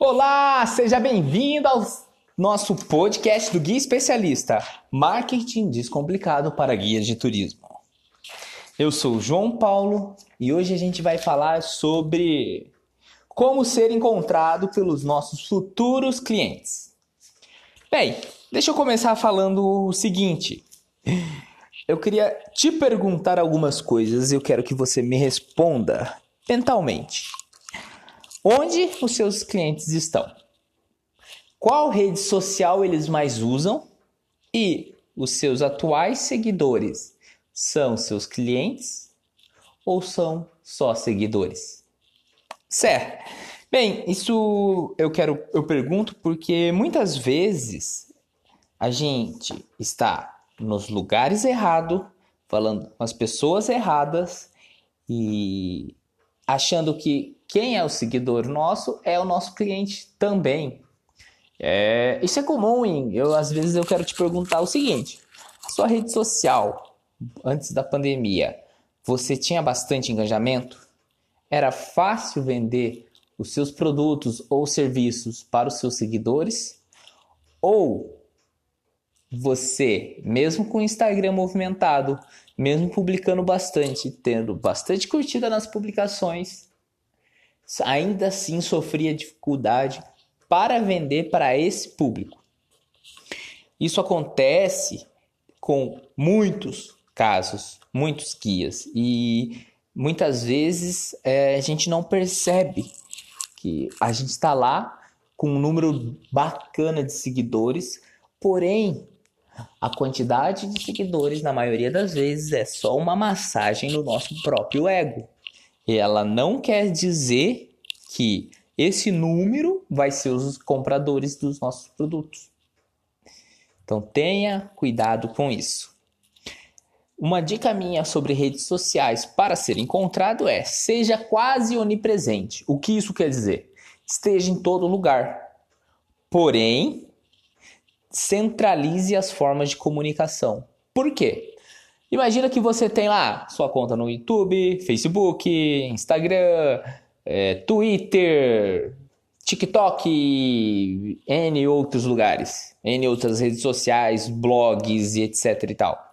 Olá, seja bem-vindo ao nosso podcast do Guia Especialista, Marketing Descomplicado para Guias de Turismo. Eu sou o João Paulo e hoje a gente vai falar sobre como ser encontrado pelos nossos futuros clientes. Bem, deixa eu começar falando o seguinte. Eu queria te perguntar algumas coisas e eu quero que você me responda mentalmente. Onde os seus clientes estão? Qual rede social eles mais usam? E os seus atuais seguidores são seus clientes ou são só seguidores? Certo. Bem, isso eu quero eu pergunto porque muitas vezes a gente está nos lugares errados, falando com as pessoas erradas e achando que quem é o seguidor nosso é o nosso cliente também. É, isso é comum, hein? Eu às vezes eu quero te perguntar o seguinte: sua rede social antes da pandemia, você tinha bastante engajamento? Era fácil vender os seus produtos ou serviços para os seus seguidores? Ou você, mesmo com o Instagram movimentado, mesmo publicando bastante, tendo bastante curtida nas publicações, ainda assim sofria dificuldade para vender para esse público. Isso acontece com muitos casos, muitos guias, e muitas vezes é, a gente não percebe que a gente está lá com um número bacana de seguidores, porém a quantidade de seguidores, na maioria das vezes, é só uma massagem no nosso próprio ego. E ela não quer dizer que esse número vai ser os compradores dos nossos produtos. Então tenha cuidado com isso. Uma dica minha sobre redes sociais para ser encontrado é: seja quase onipresente. O que isso quer dizer? Esteja em todo lugar. Porém, centralize as formas de comunicação. Por quê? Imagina que você tem lá sua conta no YouTube, Facebook, Instagram, é, Twitter, TikTok, N outros lugares, N outras redes sociais, blogs e etc e tal.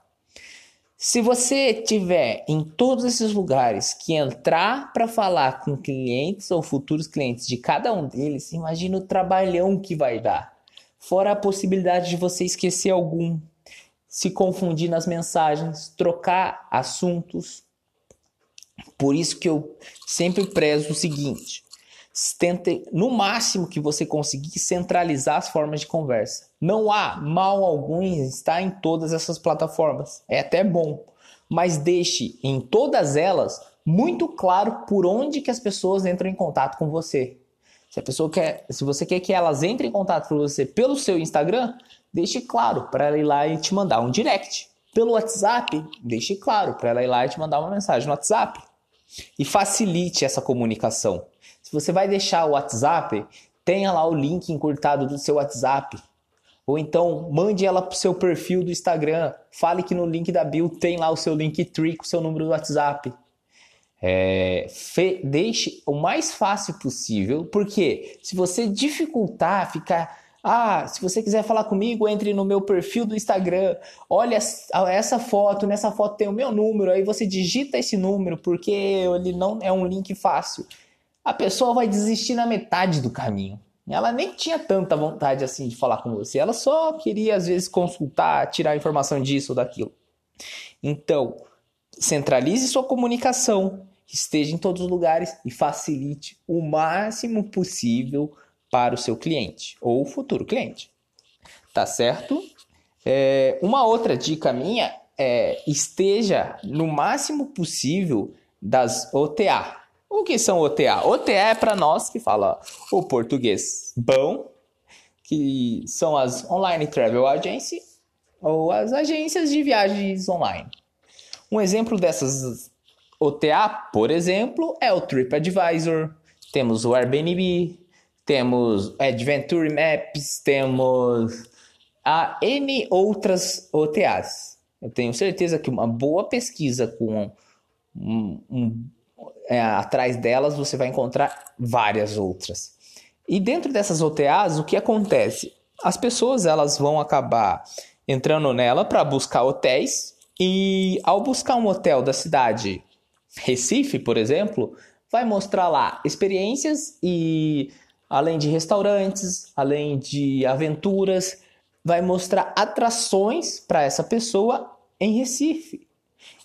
Se você tiver em todos esses lugares que entrar para falar com clientes ou futuros clientes de cada um deles, imagina o trabalhão que vai dar. Fora a possibilidade de você esquecer algum, se confundir nas mensagens, trocar assuntos, por isso que eu sempre prezo o seguinte: tente, no máximo que você conseguir, centralizar as formas de conversa. Não há mal algum em estar em todas essas plataformas. É até bom. Mas deixe em todas elas muito claro por onde que as pessoas entram em contato com você. Se a pessoa quer, se você quer que elas entrem em contato com você pelo seu Instagram, deixe claro para ela ir lá e te mandar um direct. Pelo WhatsApp, deixe claro para ela ir lá e te mandar uma mensagem no WhatsApp e facilite essa comunicação. Se você vai deixar o WhatsApp, tenha lá o link encurtado do seu WhatsApp. Ou então mande ela para o seu perfil do Instagram. Fale que no link da bio tem lá o seu Linktree com o seu número do WhatsApp. É, fe, deixe o mais fácil possível, porque se você dificultar, ficar ah, se você quiser falar comigo, entre no meu perfil do Instagram. Olha essa foto, nessa foto tem o meu número. Aí você digita esse número porque ele não é um link fácil. A pessoa vai desistir na metade do caminho. Ela nem tinha tanta vontade assim de falar com você. Ela só queria às vezes consultar, tirar informação disso ou daquilo. Então, centralize sua comunicação, esteja em todos os lugares e facilite o máximo possível para o seu cliente ou futuro cliente. Tá certo? É, uma outra dica minha é esteja no máximo possível das OTA. O que são OTA? OTA é para nós que fala o português bom, que são as Online Travel Agency ou as agências de viagens online. Um exemplo dessas OTA, por exemplo, é o TripAdvisor, temos o Airbnb, temos Adventure Maps, temos a N outras OTAs. Eu tenho certeza que uma boa pesquisa com um, um, é, atrás delas você vai encontrar várias outras. E dentro dessas OTAs, o que acontece? As pessoas elas vão acabar entrando nela para buscar hotéis e ao buscar um hotel da cidade Recife, por exemplo, vai mostrar lá experiências e além de restaurantes, além de aventuras, vai mostrar atrações para essa pessoa em Recife.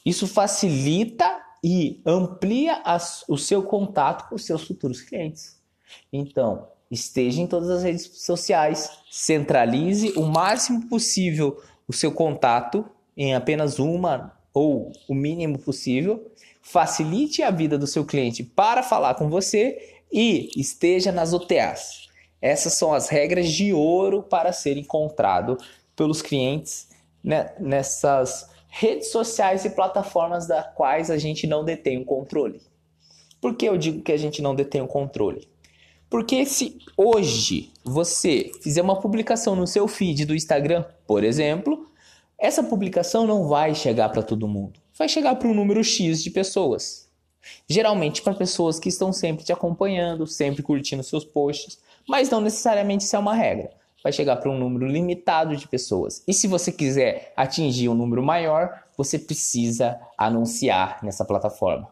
Isso facilita e amplia as, o seu contato com os seus futuros clientes. Então, esteja em todas as redes sociais, centralize o máximo possível o seu contato em apenas uma ou o mínimo possível, facilite a vida do seu cliente para falar com você e esteja nas OTAs. Essas são as regras de ouro para ser encontrado pelos clientes né, nessas redes sociais e plataformas das quais a gente não detém o controle. Por que eu digo que a gente não detém o controle? Porque se hoje você fizer uma publicação no seu feed do Instagram, por exemplo, essa publicação não vai chegar para todo mundo. Vai chegar para um número X de pessoas. Geralmente para pessoas que estão sempre te acompanhando, sempre curtindo seus posts, mas não necessariamente isso é uma regra. Vai chegar para um número limitado de pessoas. E se você quiser atingir um número maior, você precisa anunciar nessa plataforma.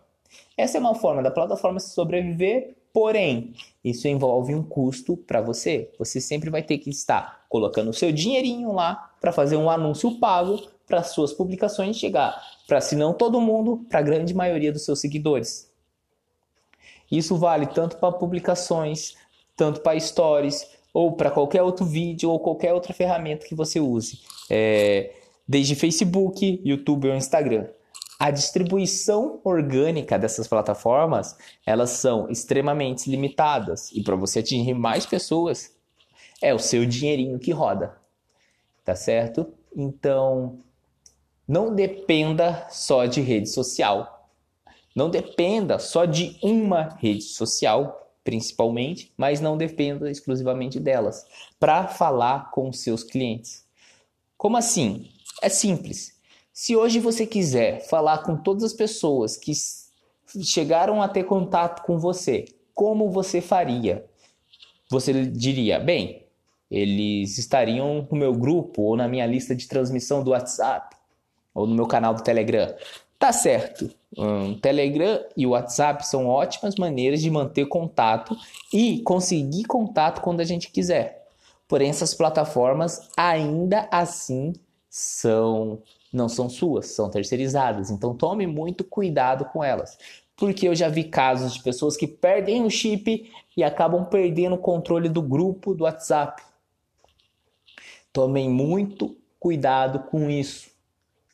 Essa é uma forma da plataforma sobreviver, porém, isso envolve um custo para você. Você sempre vai ter que estar colocando o seu dinheirinho lá para fazer um anúncio pago para suas publicações chegar para, se não todo mundo, para a grande maioria dos seus seguidores. Isso vale tanto para publicações, tanto para stories, ou para qualquer outro vídeo ou qualquer outra ferramenta que você use, é, desde Facebook, YouTube ou Instagram. A distribuição orgânica dessas plataformas, elas são extremamente limitadas e para você atingir mais pessoas, é o seu dinheirinho que roda, tá certo? Então, não dependa só de rede social. Não dependa só de uma rede social, principalmente, mas não dependa exclusivamente delas para falar com seus clientes. Como assim? É simples. Se hoje você quiser falar com todas as pessoas que chegaram a ter contato com você, como você faria? Você diria, bem, eles estariam no meu grupo ou na minha lista de transmissão do WhatsApp ou no meu canal do Telegram. Tá certo. Um, Telegram e WhatsApp são ótimas maneiras de manter contato e conseguir contato quando a gente quiser. Porém, essas plataformas ainda assim são não são suas, são terceirizadas. Então tome muito cuidado com elas. Porque eu já vi casos de pessoas que perdem o chip e acabam perdendo o controle do grupo do WhatsApp. Tomem muito cuidado com isso.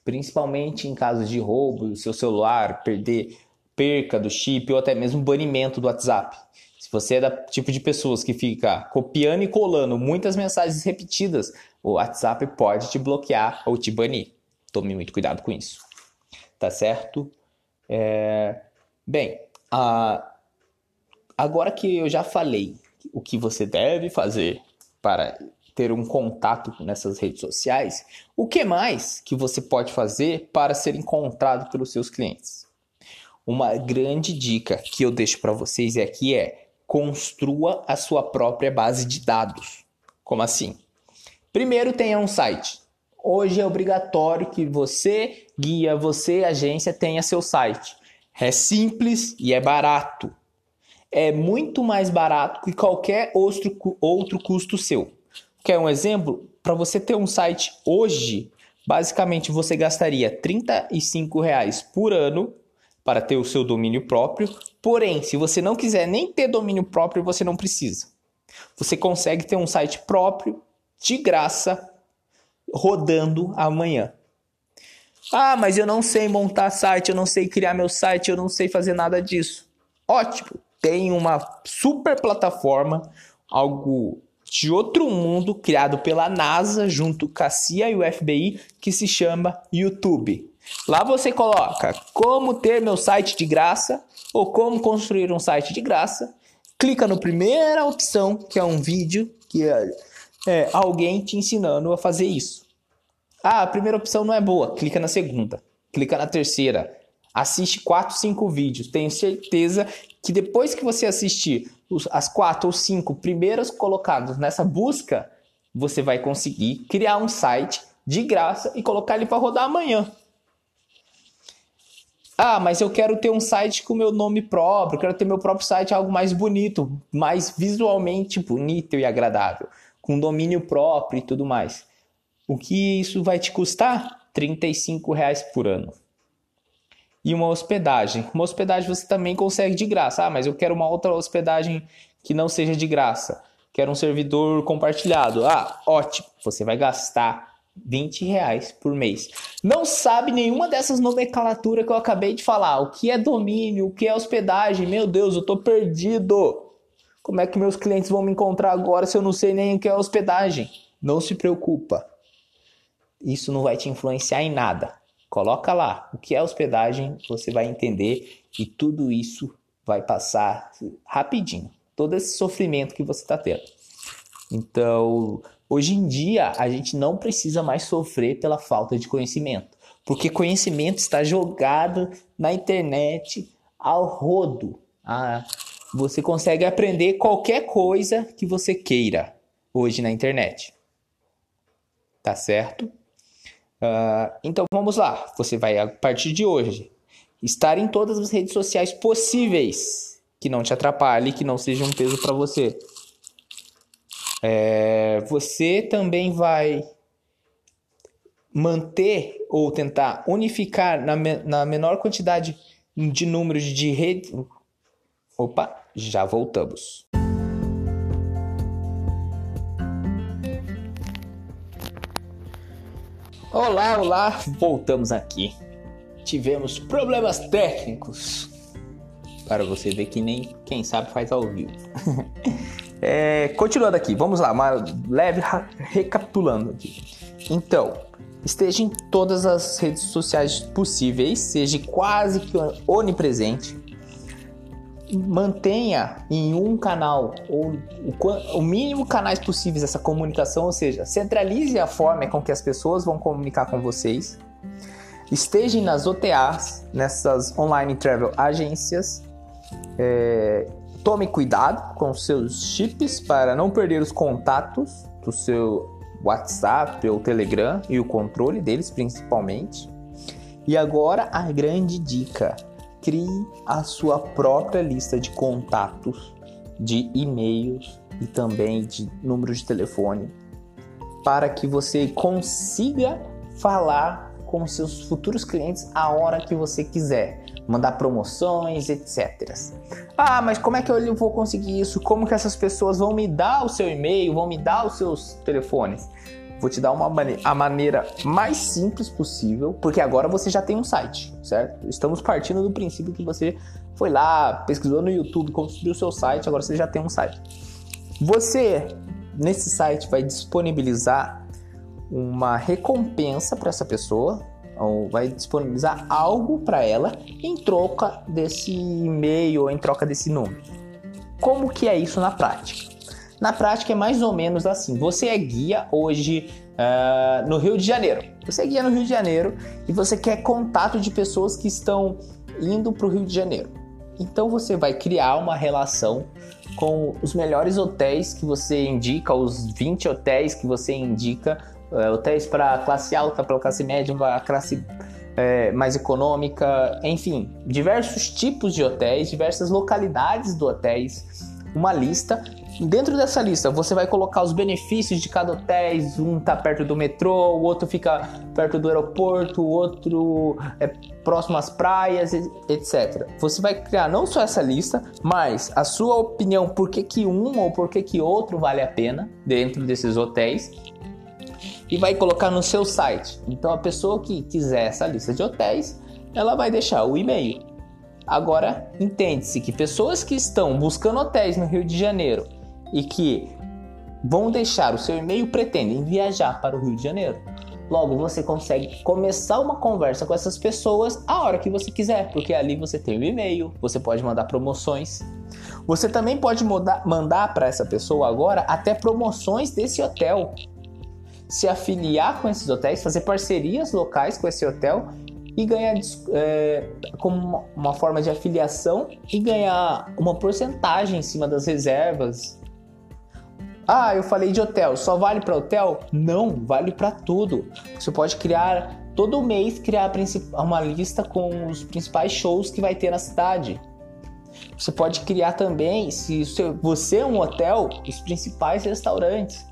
Principalmente em casos de roubo, o seu celular perder perca do chip ou até mesmo banimento do WhatsApp. Se você é da tipo de pessoas que fica copiando e colando muitas mensagens repetidas, o WhatsApp pode te bloquear ou te banir. Tome muito cuidado com isso. Tá certo? É... Bem, a... agora que eu já falei o que você deve fazer para ter um contato nessas redes sociais, o que mais que você pode fazer para ser encontrado pelos seus clientes? Uma grande dica que eu deixo para vocês aqui é construa a sua própria base de dados. Como assim? Primeiro tenha um site. Hoje é obrigatório que você, guia, você, agência, tenha seu site. É simples e é barato. É muito mais barato que qualquer outro, outro custo seu. Quer um exemplo? Para você ter um site hoje, basicamente você gastaria 35 reais por ano para ter o seu domínio próprio. Porém, se você não quiser nem ter domínio próprio, você não precisa. Você consegue ter um site próprio de graça rodando amanhã. Ah, mas eu não sei montar site, eu não sei criar meu site, eu não sei fazer nada disso. Ótimo, tem uma super plataforma, algo de outro mundo criado pela NASA junto com a CIA e o FBI que se chama YouTube. Lá você coloca como ter meu site de graça ou como construir um site de graça. Clica no primeira opção, que é um vídeo que é, é alguém te ensinando a fazer isso. Ah, a primeira opção não é boa. Clica na segunda. Clica na terceira. Assiste 4, 5 vídeos. Tenho certeza que depois que você assistir os, as 4 ou 5 primeiros colocados nessa busca, você vai conseguir criar um site de graça e colocar ele para rodar amanhã. Ah, mas eu quero ter um site com meu nome próprio, quero ter meu próprio site algo mais bonito, mais visualmente bonito e agradável, com domínio próprio e tudo mais. O que isso vai te custar? 35 reais por ano. E uma hospedagem. Uma hospedagem você também consegue de graça. Ah, mas eu quero uma outra hospedagem que não seja de graça. Quero um servidor compartilhado. Ah, ótimo. Você vai gastar 20 reais por mês. Não sabe nenhuma dessas nomenclaturas que eu acabei de falar. O que é domínio, o que é hospedagem. Meu Deus, eu tô perdido. Como é que meus clientes vão me encontrar agora se eu não sei nem o que é hospedagem? Não se preocupa isso não vai te influenciar em nada. Coloca lá o que é hospedagem, você vai entender e tudo isso vai passar rapidinho. Todo esse sofrimento que você está tendo. Então, hoje em dia, a gente não precisa mais sofrer pela falta de conhecimento, porque conhecimento está jogado na internet ao rodo. Ah, você consegue aprender qualquer coisa que você queira hoje na internet. Tá certo? Uh, então vamos lá. Você vai, a partir de hoje, estar em todas as redes sociais possíveis que não te atrapalhe, que não seja um peso para você. É, você também vai manter ou tentar unificar na, na menor quantidade de números de redes. Opa, já voltamos. Olá, olá, voltamos aqui. Tivemos problemas técnicos. Para você ver que nem quem sabe faz ao vivo. é, continuando aqui, vamos lá, uma leve recapitulando aqui. Então, esteja em todas as redes sociais possíveis, seja quase que onipresente mantenha em um canal ou o, mínimo canais possíveis essa comunicação, ou seja, centralize a forma com que as pessoas vão comunicar com vocês. Esteja nas OTAs, nessas online travel agências. É, tome cuidado com seus chips para não perder os contatos do seu WhatsApp ou Telegram e o controle deles principalmente. E agora a grande dica: crie a sua própria lista de contatos, de e-mails e também de números de telefone, para que você consiga falar com seus futuros clientes a hora que você quiser, mandar promoções, etc. Ah, mas como é que eu vou conseguir isso? Como que essas pessoas vão me dar o seu e-mail, vão me dar os seus telefones? Vou te dar uma mane a maneira mais simples possível, porque agora você já tem um site, certo? Estamos partindo do princípio que você foi lá, pesquisou no YouTube, construiu seu site, agora você já tem um site. Você, nesse site, vai disponibilizar uma recompensa para essa pessoa, ou vai disponibilizar algo para ela em troca desse e-mail ou em troca desse número. Como que é isso na prática? Na prática é mais ou menos assim. Você é guia hoje uh, no Rio de Janeiro. Você é guia no Rio de Janeiro e você quer contato de pessoas que estão indo para o Rio de Janeiro. Então você vai criar uma relação com os melhores hotéis que você indica, os 20 hotéis que você indica, uh, hotéis para classe alta, para classe média, para classe é, mais econômica, enfim, diversos tipos de hotéis, diversas localidades do hotéis, uma lista Dentro dessa lista, você vai colocar os benefícios de cada hotel. Um tá perto do metrô, o outro fica perto do aeroporto, o outro é próximo às praias, etc. Você vai criar não só essa lista, mas a sua opinião por que, que um ou por que, que outro vale a pena dentro desses hotéis e vai colocar no seu site. Então a pessoa que quiser essa lista de hotéis, ela vai deixar o e-mail. Agora, entende-se que pessoas que estão buscando hotéis no Rio de Janeiro e que vão deixar o seu e-mail pretendem viajar para o Rio de Janeiro. Logo, você consegue começar uma conversa com essas pessoas a hora que você quiser, porque ali você tem o e-mail, você pode mandar promoções. Você também pode mandar para essa pessoa agora até promoções desse hotel. Se afiliar com esses hotéis, fazer parcerias locais com esse hotel e ganhar é, como uma forma de afiliação e ganhar uma porcentagem em cima das reservas. Ah, eu falei de hotel, só vale para hotel? Não, vale para tudo. Você pode criar todo mês criar uma lista com os principais shows que vai ter na cidade. Você pode criar também, se você é um hotel, os principais restaurantes.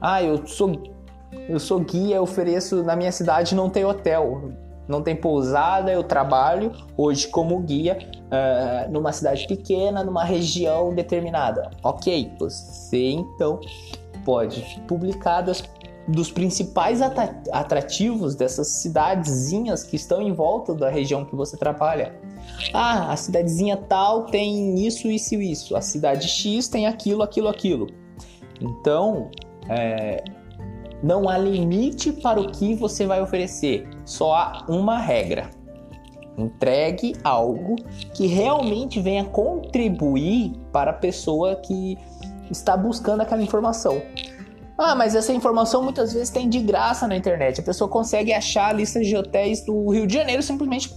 Ah, eu sou eu sou guia, eu ofereço na minha cidade não tem hotel não tem pousada, eu trabalho hoje como guia uh, numa cidade pequena, numa região determinada. Ok, você então pode publicar das, dos principais atrativos dessas cidadezinhas que estão em volta da região que você trabalha. Ah, a cidadezinha tal tem isso, isso e isso. A cidade X tem aquilo, aquilo, aquilo. Então, é, não há limite para o que você vai oferecer, só há uma regra. Entregue algo que realmente venha contribuir para a pessoa que está buscando aquela informação. Ah, mas essa informação muitas vezes tem de graça na internet. A pessoa consegue achar a lista de hotéis do Rio de Janeiro simplesmente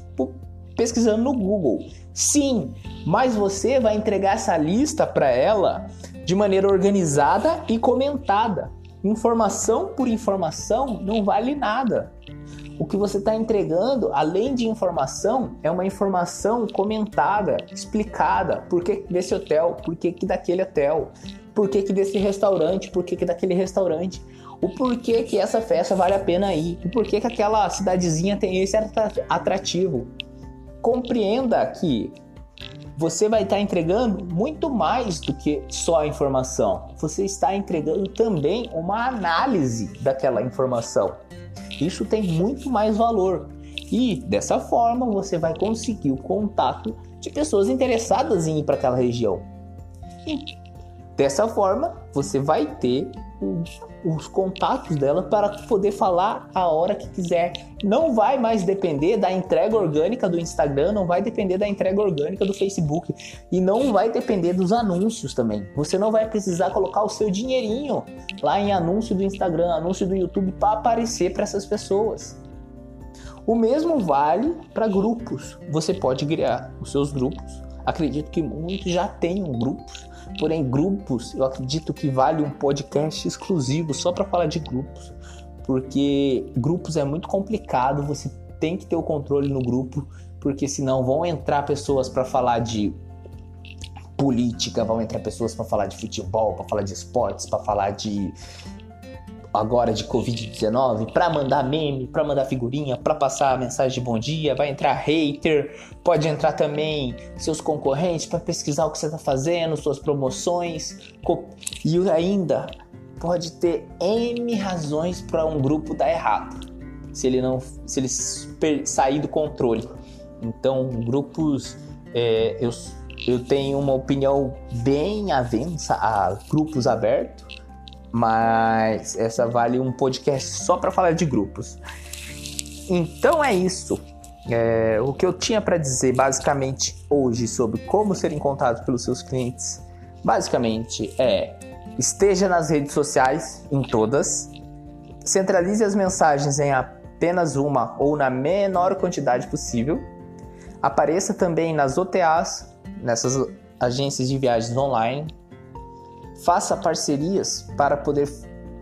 pesquisando no Google. Sim, mas você vai entregar essa lista para ela de maneira organizada e comentada. Informação por informação não vale nada. O que você está entregando, além de informação, é uma informação comentada, explicada. Por que desse hotel? Por que, que daquele hotel? Por que, que desse restaurante? Por que, que daquele restaurante? O porquê que essa festa vale a pena ir? O porquê que aquela cidadezinha tem esse atrativo? Compreenda que você vai estar entregando muito mais do que só a informação. Você está entregando também uma análise daquela informação. Isso tem muito mais valor. E dessa forma você vai conseguir o contato de pessoas interessadas em ir para aquela região. E dessa forma você vai ter os contatos dela para poder falar a hora que quiser. Não vai mais depender da entrega orgânica do Instagram, não vai depender da entrega orgânica do Facebook e não vai depender dos anúncios também. Você não vai precisar colocar o seu dinheirinho lá em anúncio do Instagram, anúncio do YouTube para aparecer para essas pessoas. O mesmo vale para grupos. Você pode criar os seus grupos. Acredito que muitos já tenham grupos Porém, grupos, eu acredito que vale um podcast exclusivo só para falar de grupos, porque grupos é muito complicado, você tem que ter o controle no grupo, porque senão vão entrar pessoas para falar de política, vão entrar pessoas para falar de futebol, para falar de esportes, para falar de agora de Covid-19 para mandar meme, para mandar figurinha, para passar mensagem de bom dia, vai entrar hater, pode entrar também seus concorrentes para pesquisar o que você está fazendo, suas promoções, e ainda pode ter N razões para um grupo dar errado, se ele não, se ele sair do controle. Então, grupos, é, eu, eu tenho uma opinião bem avença a grupos abertos mas essa vale um podcast só para falar de grupos. Então é isso. É, o que eu tinha para dizer basicamente hoje sobre como ser encontrado pelos seus clientes, basicamente é esteja nas redes sociais, em todas, centralize as mensagens em apenas uma ou na menor quantidade possível, apareça também nas OTAs, nessas agências de viagens online, Faça parcerias para poder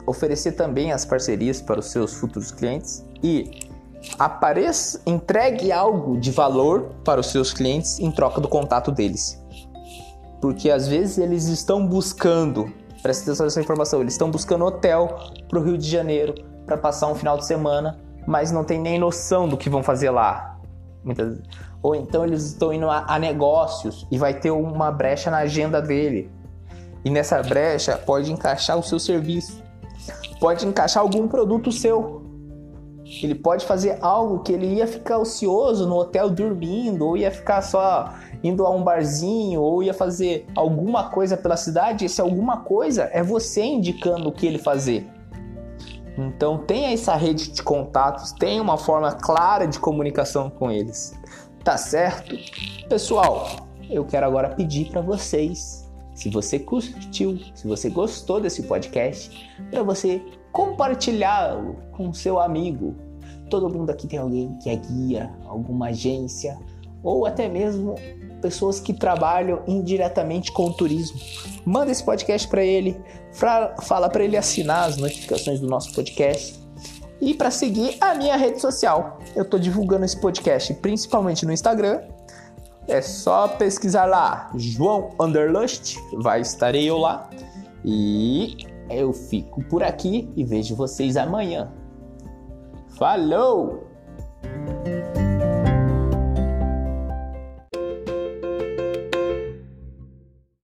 oferecer também as parcerias para os seus futuros clientes e apareça, entregue algo de valor para os seus clientes em troca do contato deles. Porque às vezes eles estão buscando, presta atenção nessa informação, eles estão buscando hotel para o Rio de Janeiro para passar um final de semana, mas não tem nem noção do que vão fazer lá. Ou então eles estão indo a, a negócios e vai ter uma brecha na agenda dele e nessa brecha pode encaixar o seu serviço, pode encaixar algum produto seu. Ele pode fazer algo que ele ia ficar ocioso no hotel dormindo, ou ia ficar só indo a um barzinho, ou ia fazer alguma coisa pela cidade. Esse alguma coisa é você indicando o que ele fazer. Então tenha essa rede de contatos, tenha uma forma clara de comunicação com eles. Tá certo? Pessoal, eu quero agora pedir para vocês se você curtiu, se você gostou desse podcast, para você compartilhá-lo com seu amigo. Todo mundo aqui tem alguém que é guia, alguma agência, ou até mesmo pessoas que trabalham indiretamente com o turismo. Manda esse podcast para ele, fala para ele assinar as notificações do nosso podcast e para seguir a minha rede social. Eu estou divulgando esse podcast principalmente no Instagram. É só pesquisar lá, João Underlust, vai estarei eu lá. E eu fico por aqui e vejo vocês amanhã. Falou!